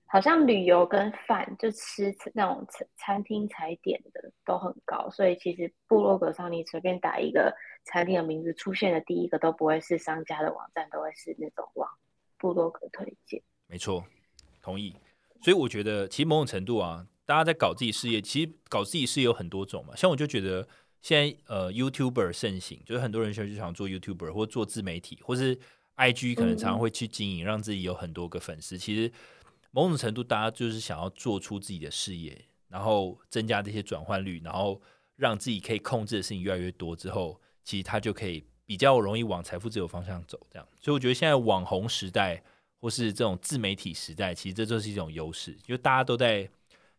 好像旅游跟饭就吃那种餐餐厅踩点的都很高，所以其实部落格上你随便打一个餐厅的名字，出现的第一个都不会是商家的网站，都会是那种网部落格推荐。没错，同意。所以我觉得，其实某种程度啊，大家在搞自己事业，其实搞自己事业有很多种嘛。像我就觉得，现在呃，YouTuber 盛行，就是很多人就想做 YouTuber 或做自媒体，或是 IG 可能常常会去经营，让自己有很多个粉丝。其实某种程度，大家就是想要做出自己的事业，然后增加这些转换率，然后让自己可以控制的事情越来越多之后，其实他就可以比较容易往财富自由方向走。这样，所以我觉得现在网红时代。或是这种自媒体时代，其实这就是一种优势，就大家都在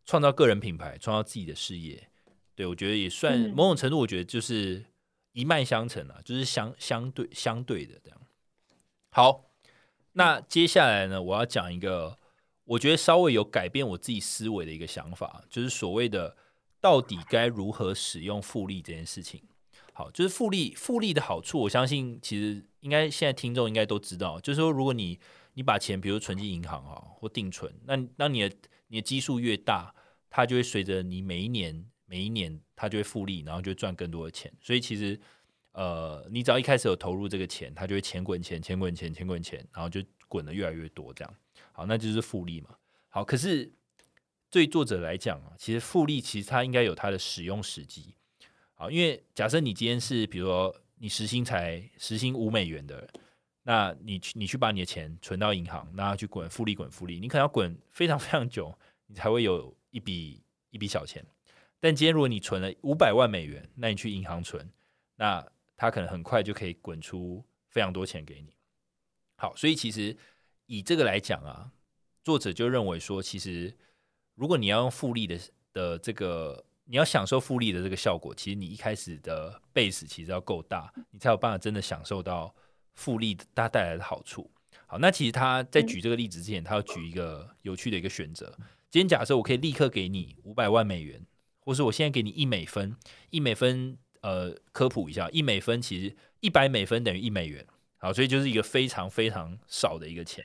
创造个人品牌，创造自己的事业。对我觉得也算嗯某种程度，我觉得就是一脉相承啊，就是相相对相对的这样。好，那接下来呢，我要讲一个我觉得稍微有改变我自己思维的一个想法，就是所谓的到底该如何使用复利这件事情。好，就是复利复利的好处，我相信其实应该现在听众应该都知道，就是说如果你你把钱比如存进银行啊或定存，那那你的你的基数越大，它就会随着你每一年每一年它就会复利，然后就赚更多的钱。所以其实呃，你只要一开始有投入这个钱，它就会钱滚钱，钱滚钱，钱滚钱，然后就滚的越来越多，这样好，那就是复利嘛。好，可是对作者来讲啊，其实复利其实它应该有它的使用时机。好，因为假设你今天是比如说你时薪才时薪五美元的，那你去你去把你的钱存到银行，然后去滚复利滚复利，你可能要滚非常非常久，你才会有一笔一笔小钱。但今天如果你存了五百万美元，那你去银行存，那它可能很快就可以滚出非常多钱给你。好，所以其实以这个来讲啊，作者就认为说，其实如果你要用复利的的这个，你要享受复利的这个效果，其实你一开始的 base 其实要够大，你才有办法真的享受到复利它带来的好处。好，那其实他在举这个例子之前，他要举一个有趣的一个选择。今天假设我可以立刻给你五百万美元，或是我现在给你一美分，一美分呃科普一下，一美分其实一百美分等于一美元。好，所以就是一个非常非常少的一个钱。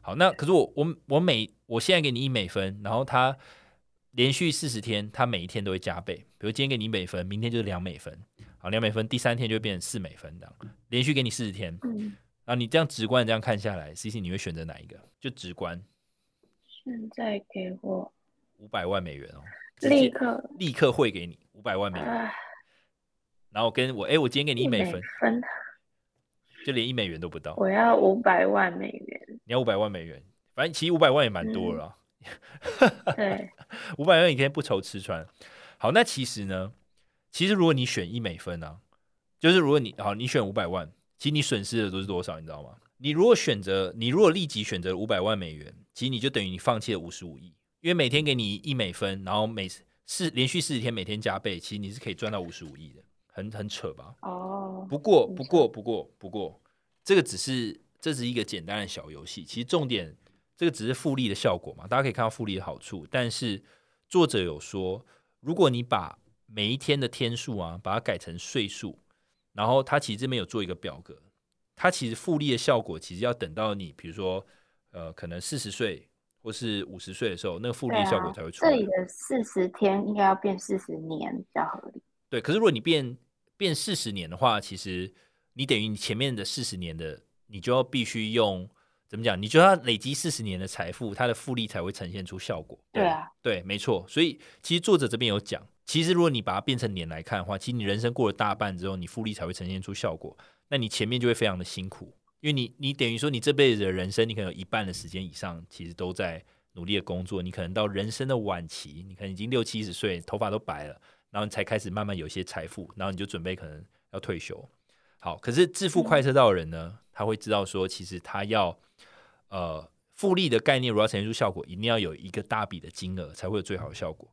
好，那可是我我我每我现在给你一美分，然后它连续四十天，它每一天都会加倍。比如今天给你一美分，明天就是两美分，好，两美分，第三天就会变成四美分这样，连续给你四十天。嗯，然后你这样直观这样看下来，C C 你会选择哪一个？就直观现在给我五百万美元哦，立刻立刻汇给你五百万美元，啊，然后跟我哎，我今天给你一美分，分，就连一美元都不到，我要五百万美元。你要五百万美元，反正其实五百万也蛮多了啦。对，五百万你可以不愁吃穿。好，那其实呢，其实如果你选一美分啊，就是如果你好，你选五百万，其实你损失的都是多少，你知道吗？你如果选择，你如果立即选择五百万美元，其实你就等于你放弃了五十五亿，因为每天给你一美分，然后每四连续四十天每天加倍，其实你是可以赚到五十五亿的，很很扯吧？哦，不过，不过，不过，不过，这个只是这是一个简单的小游戏。其实重点，这个只是复利的效果嘛，大家可以看到复利的好处。但是作者有说，如果你把每一天的天数啊，把它改成岁数，然后它其实这边有做一个表格，它其实复利的效果其实要等到你，比如说，呃，可能四十岁或是五十岁的时候，那个复利的效果啊才会出来。这里的四十天应该要变四十年比较合理。对，可是如果你变变四十年的话，其实你等于你前面的四十年的，你就要必须用怎么讲？你就要累积四十年的财富，它的复利才会呈现出效果。对啊，对，没错。所以其实作者这边有讲，其实如果你把它变成年来看的话，其实你人生过了大半之后，你复利才会呈现出效果。那你前面就会非常的辛苦，因为你你等于说你这辈子的人生，你可能有一半的时间以上，其实都在努力的工作。你可能到人生的晚期，你可能已经六七十岁，头发都白了，然后你才开始慢慢有一些财富，然后你就准备可能要退休。好，可是致富快车道的人呢，他会知道说，其实他要呃复利的概念，如果要呈现出效果，一定要有一个大笔的金额，才会有最好的效果。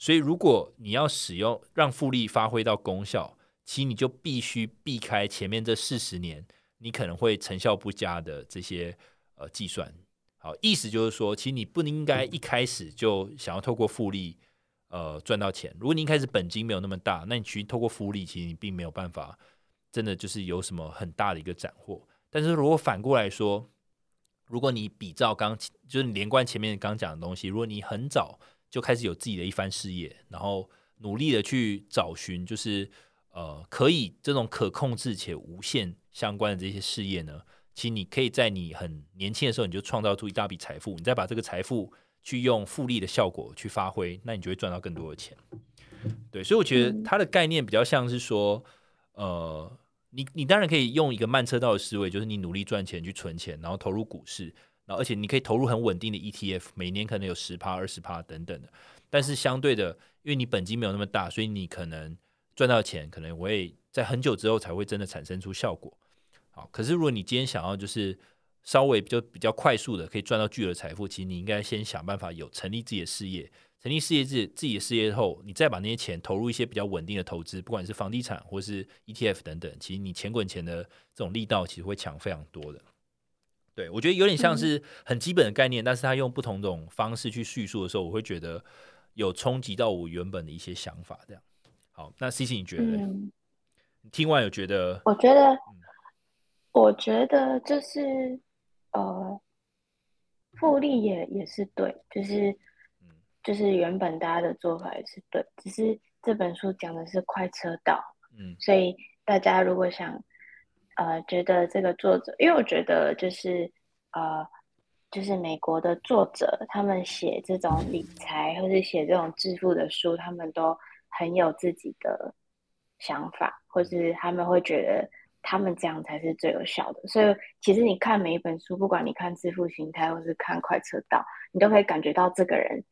所以，如果你要使用让复利发挥到功效，其实你就必须避开前面这四十年你可能会成效不佳的这些呃计算。好，意思就是说，其实你不应该一开始就想要透过复利呃赚到钱。如果你一开始本金没有那么大，那你其实透过复利，其实你并没有办法真的就是有什么很大的一个斩获。但是如果反过来说，如果你比照刚就是连贯前面刚讲的东西，如果你很早就开始有自己的一番事业，然后努力的去找寻，就是呃可以这种可控制且无限相关的这些事业呢？其实你可以在你很年轻的时候，你就创造出一大笔财富，你再把这个财富去用复利的效果去发挥，那你就会赚到更多的钱。对，所以我觉得它的概念比较像是说，呃，你你当然可以用一个慢车道的思维，就是你努力赚钱去存钱，然后投入股市，而且你可以投入很稳定的 ETF，每年可能有十趴、二十趴等等的。但是相对的，因为你本金没有那么大，所以你可能赚到钱可能我会在很久之后才会真的产生出效果。好，可是如果你今天想要就是稍微就比较快速的可以赚到巨额财富，其实你应该先想办法有成立自己的事业，成立事业自自己的事业后，你再把那些钱投入一些比较稳定的投资，不管是房地产或是 ETF 等等，其实你钱滚钱的这种力道其实会强非常多的。对我觉得有点像是很基本的概念，但是他用不同种方式去叙述的时候，我会觉得有冲击到我原本的一些想法。这样，好，那 C C 你觉得？你听完有觉得？我觉得。我觉得就是呃，复利也也是对，就是就是原本大家的做法也是对，只是这本书讲的是快车道，嗯，所以大家如果想呃觉得这个作者，因为我觉得就是呃就是美国的作者，他们写这种理财或是写这种致富的书，他们都很有自己的想法，或是他们会觉得。他们这样才是最有效的，所以其实你看每一本书，不管你看致富心态，或是看快车道，你都可以感觉到这个人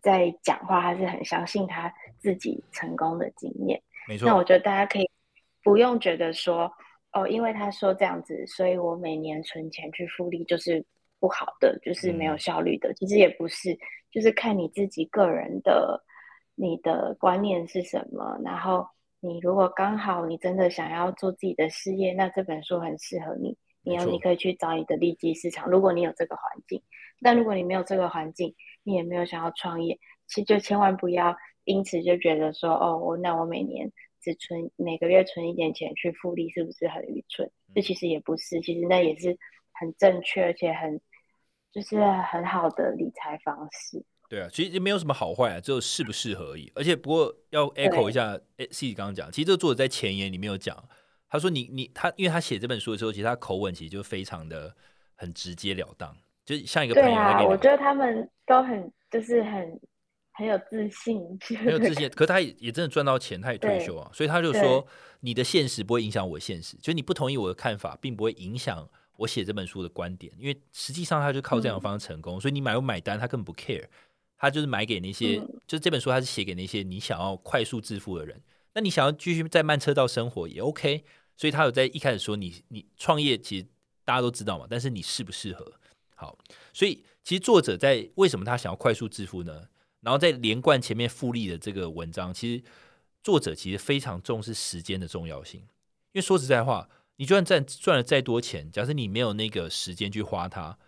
在讲话，他是很相信他自己成功的经验。没错。那我觉得大家可以不用觉得说，哦，因为他说这样子，所以我每年存钱去复利就是不好的，就是没有效率的。其实也不是，就是看你自己个人的你的观念是什么，然后。你如果刚好你真的想要做自己的事业，那这本书很适合你。你要你可以去找你的利基市场。如果你有这个环境，但如果你没有这个环境，你也没有想要创业，其实就千万不要因此就觉得说，哦，我那我每年只存每个月存一点钱去复利，是不是很愚蠢？这其实也不是，其实那也是很正确而且很就是很好的理财方式。对啊，其实没有什么好坏啊，只有适不适合而已。而且不过要 echo 一下，哎，C 刚刚讲，其实这个作者在前言里面有讲，他说你你他，因为他写这本书的时候，其实他口吻其实就非常的很直截了当，就像一个朋友。对啊，我觉得他们都很就是很很有自信，很有自信。可他也也真的赚到钱，他也退休啊，所以他就说，你的现实不会影响我现实，就你不同意我的看法，并不会影响我写这本书的观点，因为实际上他就靠这样的方式成功，所以你买不买单，他根本不 care。他就是买给那些，就是这本书他是写给那些你想要快速致富的人。那你想要继续在慢车道生活也 OK。所以他有在一开始说你你创业其实大家都知道嘛，但是你适不适合？好，所以其实作者在为什么他想要快速致富呢？然后在连贯前面复利的这个文章，其实作者其实非常重视时间的重要性。因为说实在话，你就算赚赚了再多钱，假设你没有那个时间去花它，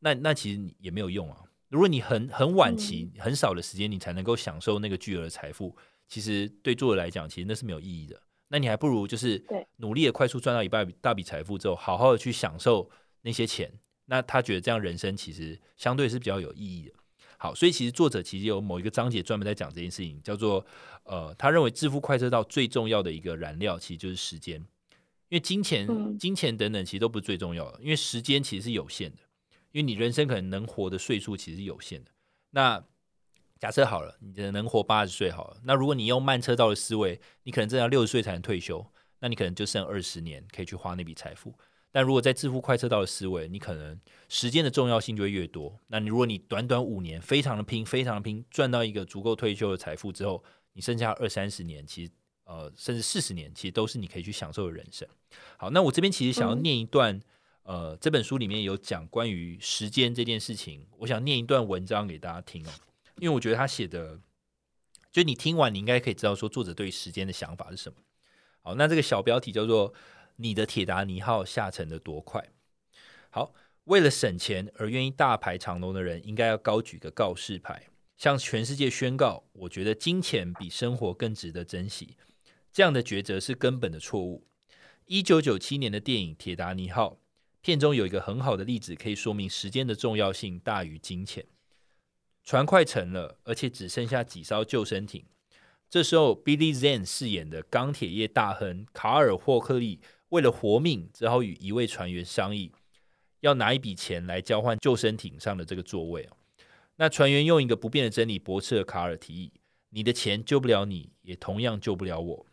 那那其实也没有用啊。如果你很很晚期很少的时间，你才能够享受那个巨额的财富，其实对作者来讲，其实那是没有意义的。那你还不如就是努力的快速赚到一半大笔财富之后，好好的去享受那些钱。那他觉得这样人生其实相对是比较有意义的。好，所以其实作者其实有某一个章节专门在讲这件事情，叫做呃，他认为致富快车道最重要的一个燃料其实就是时间，因为金钱、金钱等等其实都不是最重要的，因为时间其实是有限的。因为你人生可能能活的岁数其实是有限的。那假设好了，你能活八十岁好了。那如果你用慢车道的思维，你可能真的要六十岁才能退休，那你可能就剩二十年可以去花那笔财富。但如果在致富快车道的思维，你可能时间的重要性就会越多。那你如果你短短五年非常的拼，非常的拼，赚到一个足够退休的财富之后，你剩下二三十年，其实呃甚至四十年，其实都是你可以去享受的人生。好，那我这边其实想要念一段。呃，这本书里面有讲关于时间这件事情，我想念一段文章给大家听哦，因为我觉得他写的，就你听完你应该可以知道说作者对于时间的想法是什么。好，那这个小标题叫做“你的铁达尼号下沉的多快”。好，为了省钱而愿意大排长龙的人，应该要高举个告示牌，向全世界宣告：我觉得金钱比生活更值得珍惜。这样的抉择是根本的错误。一九九七年的电影《铁达尼号》片中有一个很好的例子，可以说明时间的重要性大于金钱。船快沉了，而且只剩下几艘救生艇。这时候，Billy Zane 饰演的钢铁业大亨卡尔霍克利为了活命，只好与一位船员商议，要拿一笔钱来交换救生艇上的这个座位那船员用一个不变的真理驳斥了卡尔提议：“你的钱救不了你，也同样救不了我。”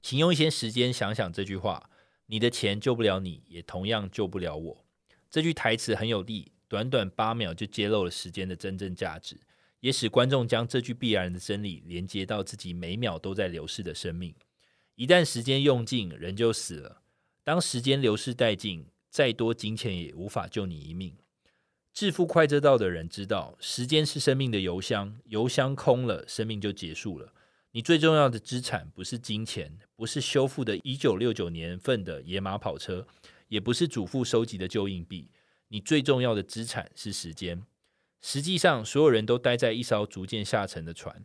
请用一些时间想想这句话：你的钱救不了你，也同样救不了我。这句台词很有力，短短八秒就揭露了时间的真正价值，也使观众将这句必然的真理连接到自己每秒都在流逝的生命。一旦时间用尽，人就死了。当时间流逝殆尽，再多金钱也无法救你一命。致富快车道的人知道，时间是生命的油箱，油箱空了，生命就结束了。你最重要的资产不是金钱，不是修复的一九六九年份的野马跑车，也不是祖父收集的旧硬币。你最重要的资产是时间。实际上，所有人都待在一艘逐渐下沉的船。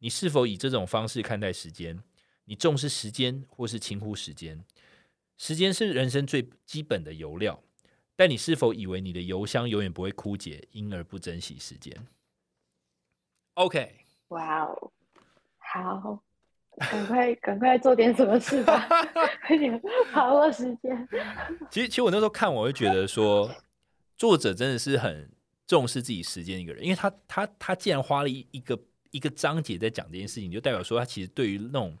你是否以这种方式看待时间？你重视时间，或是轻忽时间？时间是人生最基本的油料，但你是否以为你的油箱永远不会枯竭，因而不珍惜时间？OK，哇哦。好，赶快赶快做点什么事吧，快点把握时间。其实，其实我那时候看，我会觉得说，作者真的是很重视自己时间一个人，因为他他他既然花了一一个一个章节在讲这件事情，就代表说他其实对于那种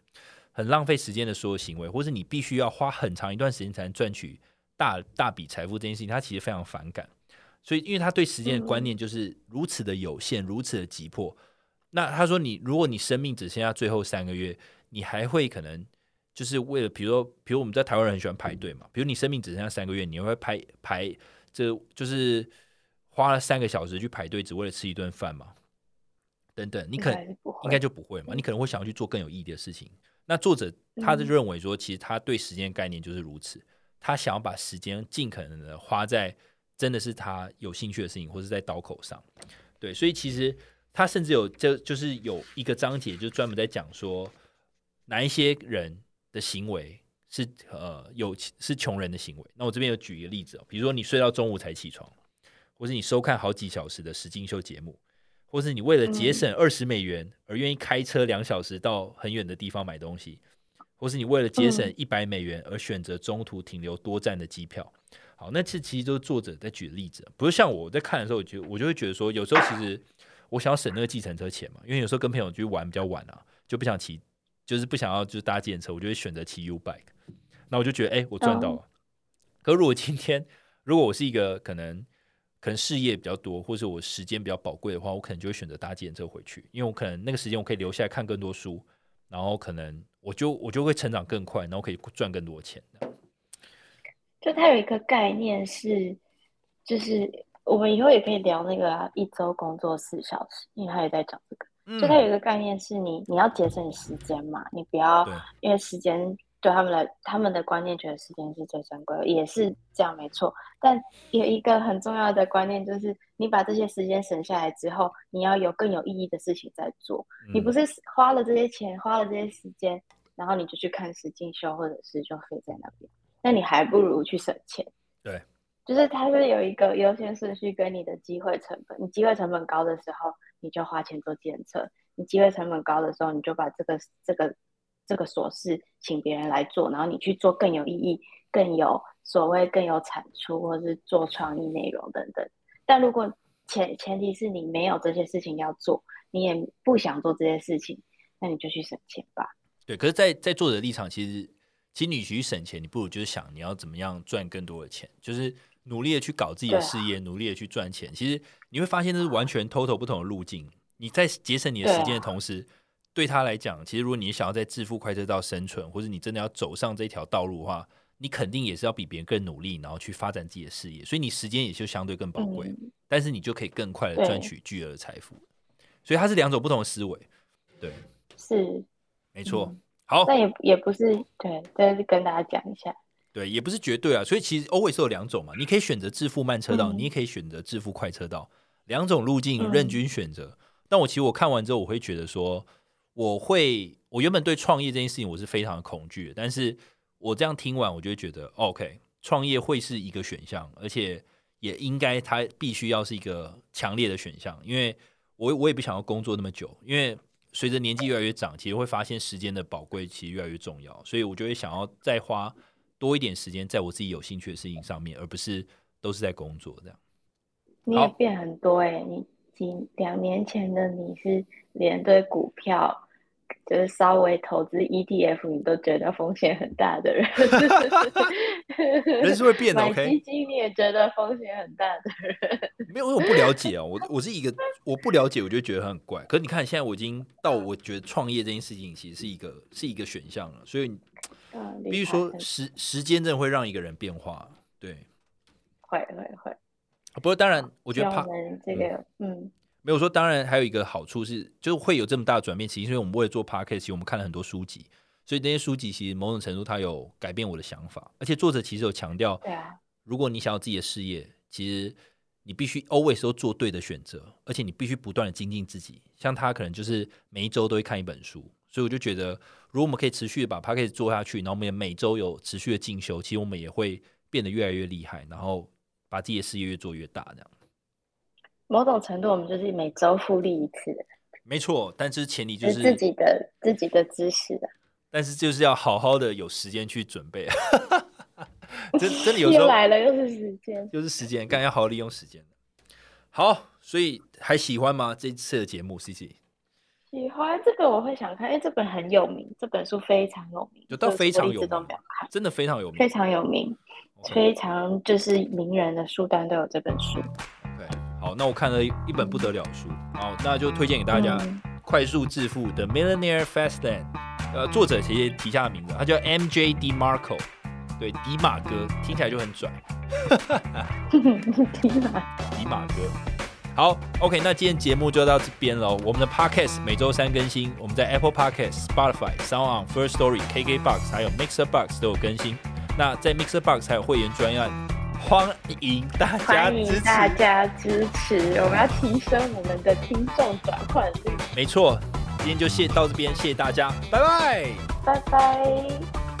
很浪费时间的所有行为，或是你必须要花很长一段时间才能赚取大大笔财富这件事情，他其实非常反感。所以，因为他对时间的观念就是如此的有限，如此的急迫。那他说，你如果你生命只剩下最后三个月，你还会可能就是为了，比如说，比如我们在台湾人很喜欢排队嘛，比如你生命只剩下三个月，你会排排，这就是花了三个小时去排队，只为了吃一顿饭嘛？等等，你可能应该就不会嘛？你可能会想要去做更有意义的事情。那作者他就认为说，其实他对时间概念就是如此，他想要把时间尽可能的花在真的是他有兴趣的事情，或是在刀口上。对，所以其实。他甚至有就就是有一个章节，就专门在讲说哪一些人的行为是呃有是穷人的行为。那我这边有举一个例子哦，比如说你睡到中午才起床，或是你收看好几小时的实境秀节目，或是你为了节省二十美元而愿意开车两小时到很远的地方买东西，或是你为了节省一百美元而选择中途停留多站的机票。好，那这其实都是作者在举的例子，不是像我在看的时候，我就我就会觉得说，有时候其实。我想要省那个计程车钱嘛，因为有时候跟朋友去玩比较晚啊，就不想骑，就是不想要就是搭计程车，我就会选择骑 U bike。那我就觉得，哎，我赚到了。可如果今天如果我是一个可能可能事业比较多，或者我时间比较宝贵的话，我可能就会选择搭计程车回去，因为我可能那个时间我可以留下来看更多书，然后可能我就我就会成长更快，然后可以赚更多钱。就它有一个概念是，就是。我们以后也可以聊那个一周工作四小时，因为他也在讲这个。就他有一个概念是你你要节省时间嘛，你不要因为时间对他们来他们的观念觉得时间是最珍贵，也是这样没错。但有一个很重要的观念就是，你把这些时间省下来之后，你要有更有意义的事情在做。你不是花了这些钱，花了这些时间，然后你就去看实进修，或者是就飞在那边，那你还不如去省钱。对。就是它是有一个优先顺序跟你的机会成本，你机会成本高的时候，你就花钱做检测；你机会成本高的时候，你就把这个这个这个琐事请别人来做，然后你去做更有意义、更有所谓、更有产出，或是做创意内容等等。但如果前前提是你没有这些事情要做，你也不想做这些事情，那你就去省钱吧。对，可是，在在作者立场，其实其实你去省钱，你不如就是想你要怎么样赚更多的钱，就是。努力的去搞自己的事业，努力的去赚钱。其实你会发现，这是完全 total 不同的路径。你在节省你的时间的同时，对他来讲，其实如果你想要在致富快车道生存，或者你真的要走上这条道路的话，你肯定也是要比别人更努力，然后去发展自己的事业。所以你时间也就相对更宝贵，但是你就可以更快的赚取巨额的财富。所以它是两种不同的思维。对，是没错。好，但也也不是对，但是跟大家讲一下，对，也不是绝对啊。所以其实 always 有两种嘛，你可以选择致富慢车道，嗯你也可以选择致富快车道，两种路径嗯任君选择。但我其实我看完之后，我会觉得说，我会，我原本对创业这件事情我是非常的恐惧的，但是我这样听完，我就会觉得哦 OK，创业会是一个选项，而且也应该它必须要是一个强烈的选项，因为我我也不想要工作那么久，因为随着年纪越来越长，其实会发现时间的宝贵其实越来越重要，所以我就会想要再花多一点时间在我自己有兴趣的事情上面，而不是都是在工作这样。你好也变很多哎、你几两年前的你是连对股票，就是稍微投资 ETF 你都觉得风险很大的人，人是会变的买，OK？基金你也觉得风险很大的人，没有，因为我不了解啊，我我是一个我不了解，我就觉得很怪。可是你看，现在我已经到我觉得创业这件事情其实是一个是一个选项了，所以嗯，必须说时时间真的会让一个人变化。对，会会会，不过当然，我觉得怕这个嗯没有说，当然还有一个好处是，就是会有这么大的转变，其实因为我们为了做 podcast，其实我们看了很多书籍，所以那些书籍其实某种程度它有改变我的想法，而且作者其实有强调，对啊，如果你想要自己的事业，其实你必须 always 都做对的选择，而且你必须不断的精进自己。像他可能就是每一周都会看一本书，所以我就觉得，如果我们可以持续的把 p a c k a g e 做下去，然后我们也每周有持续的进修，其实我们也会变得越来越厉害，然后把自己的事业越做越大，这样。某种程度我们就是每周复利一次，没错，但是前提就就是自己的自己的知识啊，但是就是要好好的有时间去准备，真真的有时又候来了又是时间，又是时间，干要好好利用时间。好，所以还喜欢吗？这次的节目，C C 喜欢这个我会想看，因为这本很有名，这本书非常有名，有到就是非常有名没有看，真的非常有名非。常有名非常就是名人的书单都有这本书。OK，好，那我看了一本不得了的书，好，那就推荐给大家嗯《快速致富》的 Millionaire Fast Lane，呃，作者其实提下的名字，他叫 M J D Marco，对，迪马哥听起来就很拽，迪马，迪马哥。好，OK，那今天节目就到这边喽。我们的 Podcast 每周三更新，我们在 Apple Podcast、Spotify、Sound On、First Story、KKBox 还有 Mixer Box 都有更新。那在 Mixer Box 还有会员专案，欢迎大家。大家支持，我们要提升我们的听众转换率。没错，今天就谢到这边，谢谢大家，拜拜。拜拜。